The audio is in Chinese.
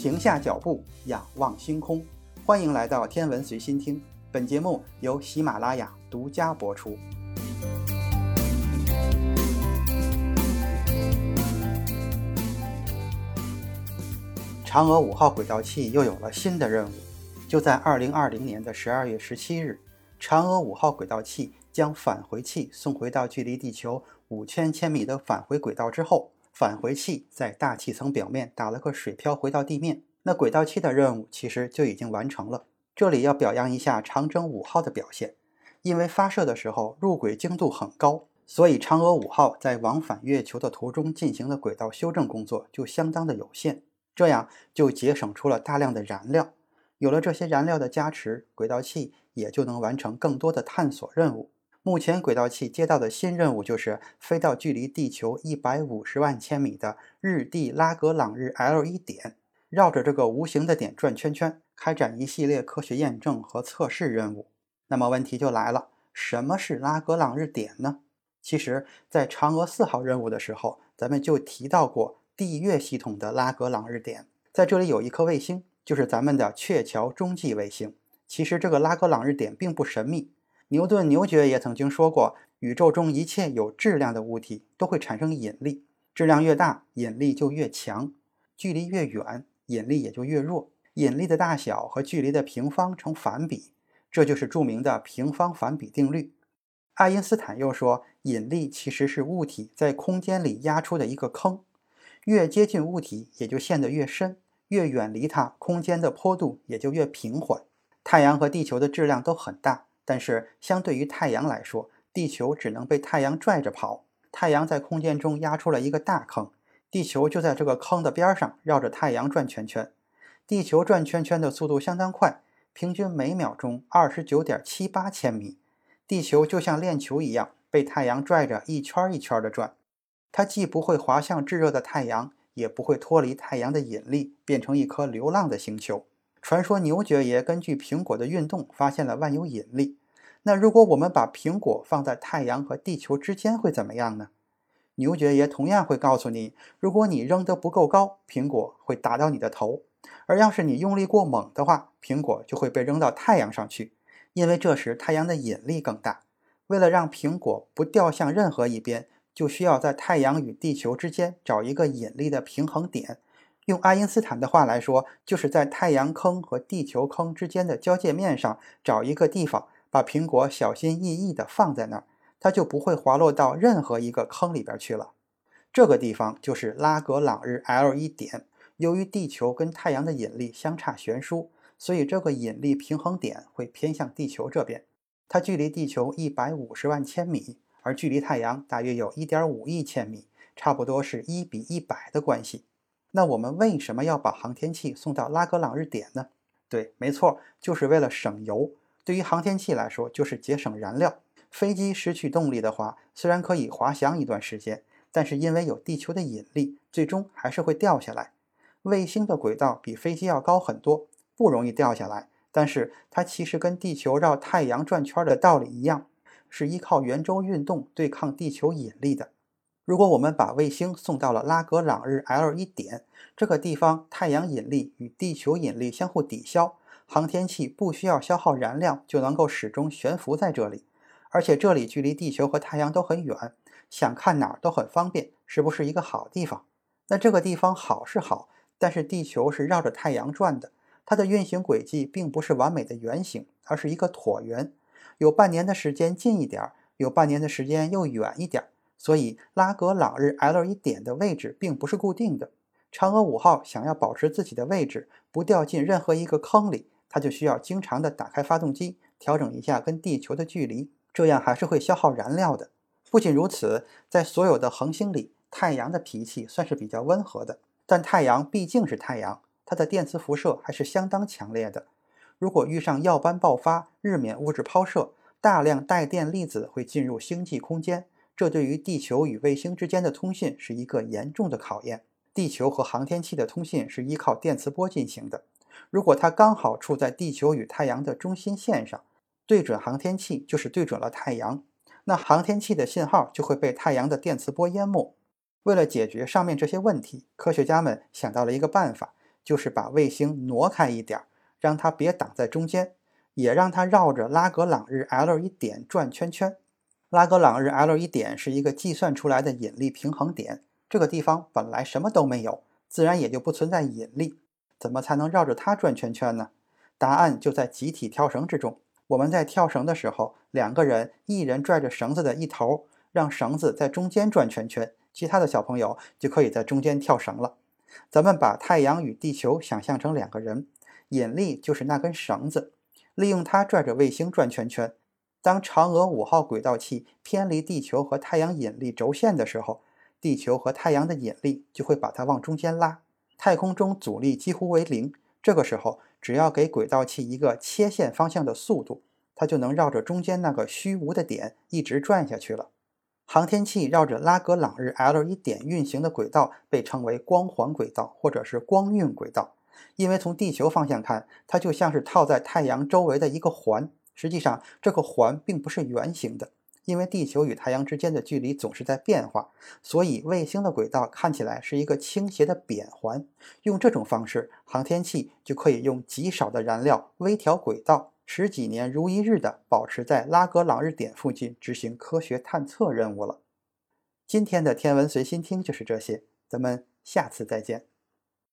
停下脚步，仰望星空。欢迎来到天文随心听，本节目由喜马拉雅独家播出。嫦娥五号轨道器又有了新的任务，就在二零二零年的十二月十七日，嫦娥五号轨道器将返回器送回到距离地球五千千米的返回轨道之后。返回器在大气层表面打了个水漂，回到地面。那轨道器的任务其实就已经完成了。这里要表扬一下长征五号的表现，因为发射的时候入轨精度很高，所以嫦娥五号在往返月球的途中进行的轨道修正工作就相当的有限，这样就节省出了大量的燃料。有了这些燃料的加持，轨道器也就能完成更多的探索任务。目前轨道器接到的新任务就是飞到距离地球一百五十万千米的日地拉格朗日 L 一点，绕着这个无形的点转圈圈，开展一系列科学验证和测试任务。那么问题就来了，什么是拉格朗日点呢？其实，在嫦娥四号任务的时候，咱们就提到过地月系统的拉格朗日点，在这里有一颗卫星，就是咱们的鹊桥中继卫星。其实这个拉格朗日点并不神秘。牛顿牛爵也曾经说过，宇宙中一切有质量的物体都会产生引力，质量越大，引力就越强；距离越远，引力也就越弱。引力的大小和距离的平方成反比，这就是著名的平方反比定律。爱因斯坦又说，引力其实是物体在空间里压出的一个坑，越接近物体也就陷得越深，越远离它，空间的坡度也就越平缓。太阳和地球的质量都很大。但是，相对于太阳来说，地球只能被太阳拽着跑。太阳在空间中压出了一个大坑，地球就在这个坑的边上绕着太阳转圈圈。地球转圈圈的速度相当快，平均每秒钟二十九点七八千米。地球就像链球一样，被太阳拽着一圈一圈的转。它既不会滑向炙热的太阳，也不会脱离太阳的引力，变成一颗流浪的星球。传说牛爵爷根据苹果的运动发现了万有引力。那如果我们把苹果放在太阳和地球之间会怎么样呢？牛爵爷同样会告诉你，如果你扔得不够高，苹果会打到你的头；而要是你用力过猛的话，苹果就会被扔到太阳上去，因为这时太阳的引力更大。为了让苹果不掉向任何一边，就需要在太阳与地球之间找一个引力的平衡点。用爱因斯坦的话来说，就是在太阳坑和地球坑之间的交界面上找一个地方。把苹果小心翼翼地放在那儿，它就不会滑落到任何一个坑里边去了。这个地方就是拉格朗日 L 一点。由于地球跟太阳的引力相差悬殊，所以这个引力平衡点会偏向地球这边。它距离地球一百五十万千米，而距离太阳大约有一点五亿千米，差不多是一比一百的关系。那我们为什么要把航天器送到拉格朗日点呢？对，没错，就是为了省油。对于航天器来说，就是节省燃料。飞机失去动力的话，虽然可以滑翔一段时间，但是因为有地球的引力，最终还是会掉下来。卫星的轨道比飞机要高很多，不容易掉下来。但是它其实跟地球绕太阳转圈的道理一样，是依靠圆周运动对抗地球引力的。如果我们把卫星送到了拉格朗日 L 一点这个地方，太阳引力与地球引力相互抵消。航天器不需要消耗燃料就能够始终悬浮在这里，而且这里距离地球和太阳都很远，想看哪儿都很方便，是不是一个好地方？那这个地方好是好，但是地球是绕着太阳转的，它的运行轨迹并不是完美的圆形，而是一个椭圆，有半年的时间近一点儿，有半年的时间又远一点儿，所以拉格朗日 L 一点的位置并不是固定的。嫦娥五号想要保持自己的位置，不掉进任何一个坑里。它就需要经常的打开发动机，调整一下跟地球的距离，这样还是会消耗燃料的。不仅如此，在所有的恒星里，太阳的脾气算是比较温和的，但太阳毕竟是太阳，它的电磁辐射还是相当强烈的。如果遇上耀斑爆发、日冕物质抛射，大量带电粒子会进入星际空间，这对于地球与卫星之间的通信是一个严重的考验。地球和航天器的通信是依靠电磁波进行的。如果它刚好处在地球与太阳的中心线上，对准航天器就是对准了太阳，那航天器的信号就会被太阳的电磁波淹没。为了解决上面这些问题，科学家们想到了一个办法，就是把卫星挪开一点，让它别挡在中间，也让它绕着拉格朗日 L 一点转圈圈。拉格朗日 L 一点是一个计算出来的引力平衡点，这个地方本来什么都没有，自然也就不存在引力。怎么才能绕着它转圈圈呢？答案就在集体跳绳之中。我们在跳绳的时候，两个人一人拽着绳子的一头，让绳子在中间转圈圈，其他的小朋友就可以在中间跳绳了。咱们把太阳与地球想象成两个人，引力就是那根绳子，利用它拽着卫星转圈圈。当嫦娥五号轨道器偏离地球和太阳引力轴线的时候，地球和太阳的引力就会把它往中间拉，太空中阻力几乎为零。这个时候，只要给轨道器一个切线方向的速度，它就能绕着中间那个虚无的点一直转下去了。航天器绕着拉格朗日 L 一点运行的轨道被称为光环轨道或者是光晕轨道，因为从地球方向看，它就像是套在太阳周围的一个环。实际上，这个环并不是圆形的。因为地球与太阳之间的距离总是在变化，所以卫星的轨道看起来是一个倾斜的扁环。用这种方式，航天器就可以用极少的燃料微调轨道，十几年如一日的保持在拉格朗日点附近执行科学探测任务了。今天的天文随心听就是这些，咱们下次再见。